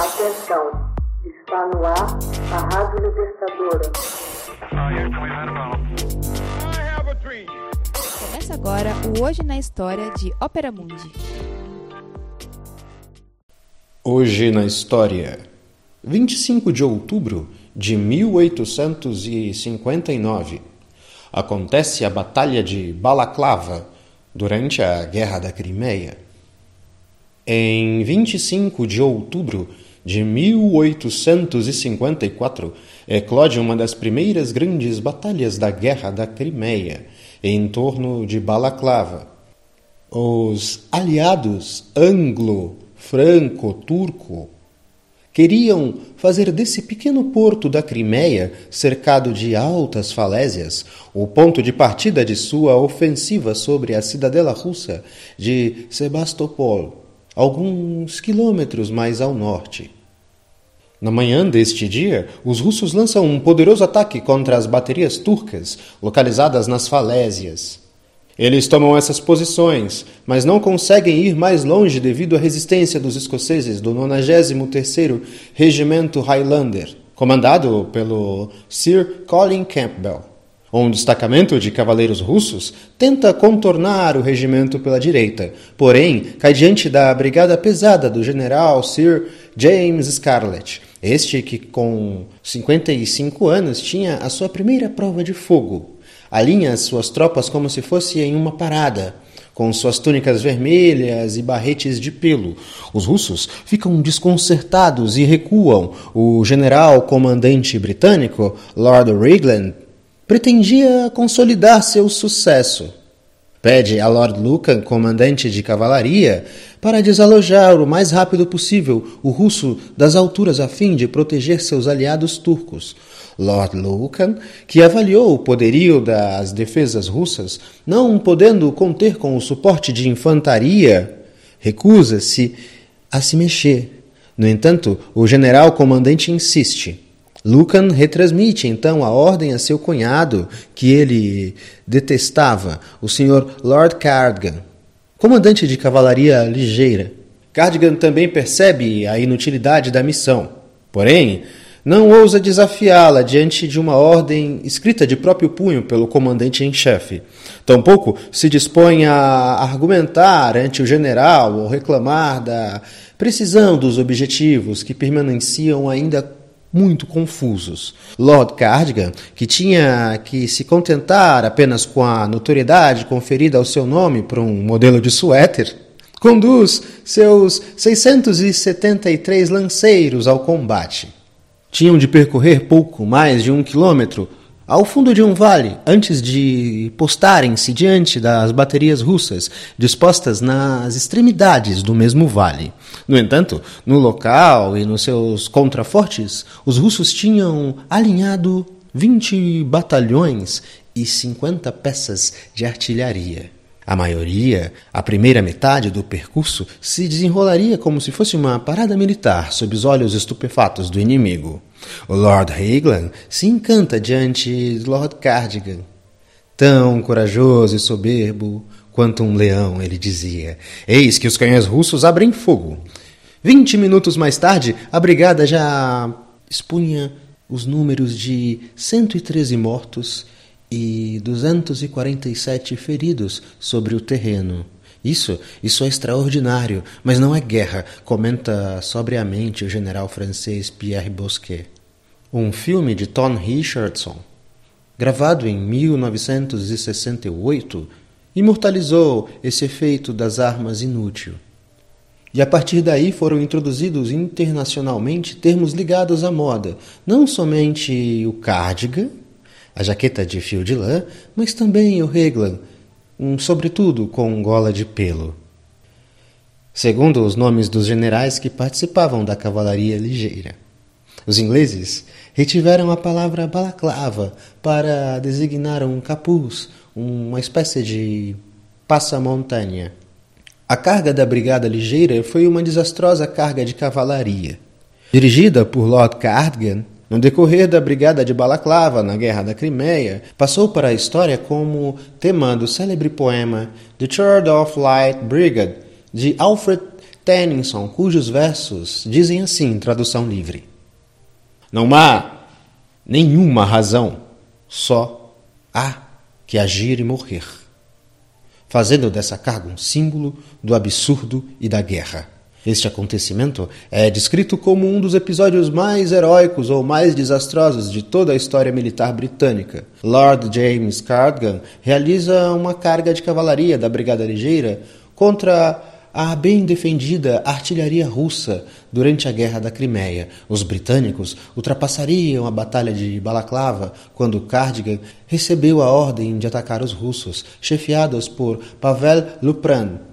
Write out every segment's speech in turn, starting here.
Atenção, está no ar a Rádio Libertadora. Começa agora o Hoje na História de Ópera Mundi. Hoje na História, 25 de outubro de 1859, acontece a Batalha de Balaclava durante a Guerra da Crimeia. Em 25 de outubro de 1854, eclode uma das primeiras grandes batalhas da Guerra da Crimeia, em torno de Balaclava. Os aliados anglo-franco-turco queriam fazer desse pequeno porto da Crimeia, cercado de altas falésias, o ponto de partida de sua ofensiva sobre a cidadela russa de Sebastopol alguns quilômetros mais ao norte. Na manhã deste dia, os russos lançam um poderoso ataque contra as baterias turcas localizadas nas falésias. Eles tomam essas posições, mas não conseguem ir mais longe devido à resistência dos escoceses do 93º Regimento Highlander, comandado pelo Sir Colin Campbell. Um destacamento de cavaleiros russos tenta contornar o regimento pela direita, porém cai diante da brigada pesada do general Sir James Scarlett, este que com 55 anos tinha a sua primeira prova de fogo. Alinha suas tropas como se fosse em uma parada, com suas túnicas vermelhas e barretes de pelo. Os russos ficam desconcertados e recuam. O general comandante britânico, Lord Raglan, pretendia consolidar seu sucesso. Pede a Lord Lucan, comandante de cavalaria, para desalojar o mais rápido possível o russo das alturas a fim de proteger seus aliados turcos. Lord Lucan, que avaliou o poderio das defesas russas, não podendo conter com o suporte de infantaria, recusa-se a se mexer. No entanto, o general comandante insiste. Lucan retransmite então a ordem a seu cunhado, que ele detestava, o Sr. Lord Cardigan, comandante de cavalaria ligeira. Cardigan também percebe a inutilidade da missão, porém não ousa desafiá-la diante de uma ordem escrita de próprio punho pelo comandante em chefe. Tampouco se dispõe a argumentar ante o general ou reclamar da precisão dos objetivos que permaneciam ainda muito confusos. Lord Cardigan, que tinha que se contentar apenas com a notoriedade conferida ao seu nome por um modelo de suéter, conduz seus 673 lanceiros ao combate. Tinham de percorrer pouco mais de um quilômetro ao fundo de um vale, antes de postarem-se diante das baterias russas, dispostas nas extremidades do mesmo vale. No entanto, no local e nos seus contrafortes, os russos tinham alinhado 20 batalhões e 50 peças de artilharia. A maioria, a primeira metade do percurso, se desenrolaria como se fosse uma parada militar sob os olhos estupefatos do inimigo. O Lord Haglan se encanta diante de Lord Cardigan. Tão corajoso e soberbo quanto um leão, ele dizia. Eis que os canhões russos abrem fogo. Vinte minutos mais tarde, a brigada já expunha os números de 113 mortos e 247 feridos sobre o terreno. Isso, isso é extraordinário, mas não é guerra, comenta sobriamente o general francês Pierre Bosquet. Um filme de Tom Richardson, gravado em 1968, imortalizou esse efeito das armas inútil. E a partir daí foram introduzidos internacionalmente termos ligados à moda, não somente o cardigan, a jaqueta de fio de lã, mas também o reglan, um sobretudo com gola de pelo. Segundo os nomes dos generais que participavam da cavalaria ligeira. Os ingleses retiveram a palavra balaclava para designar um capuz, uma espécie de passa-montanha. A carga da brigada ligeira foi uma desastrosa carga de cavalaria. Dirigida por Lord Cardigan, no decorrer da Brigada de Balaclava, na Guerra da Crimeia, passou para a história como tema do célebre poema The Church of Light Brigade, de Alfred Tennyson, cujos versos dizem assim, tradução livre: Não há nenhuma razão, só há que agir e morrer, fazendo dessa carga um símbolo do absurdo e da guerra. Este acontecimento é descrito como um dos episódios mais heróicos ou mais desastrosos de toda a história militar britânica. Lord James Cardigan realiza uma carga de cavalaria da Brigada Ligeira contra a bem defendida artilharia russa durante a Guerra da Crimeia. Os britânicos ultrapassariam a Batalha de Balaclava quando Cardigan recebeu a ordem de atacar os russos, chefiados por Pavel Lupran,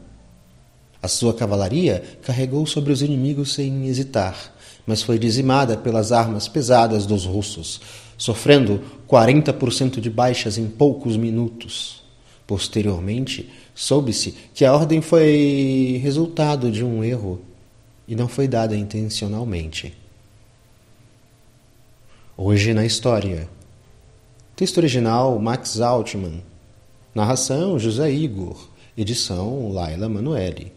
a sua cavalaria carregou sobre os inimigos sem hesitar, mas foi dizimada pelas armas pesadas dos russos, sofrendo 40% de baixas em poucos minutos. Posteriormente, soube-se que a ordem foi resultado de um erro e não foi dada intencionalmente. Hoje na história. Texto original Max Altman. Narração José Igor. Edição Laila Manuelle.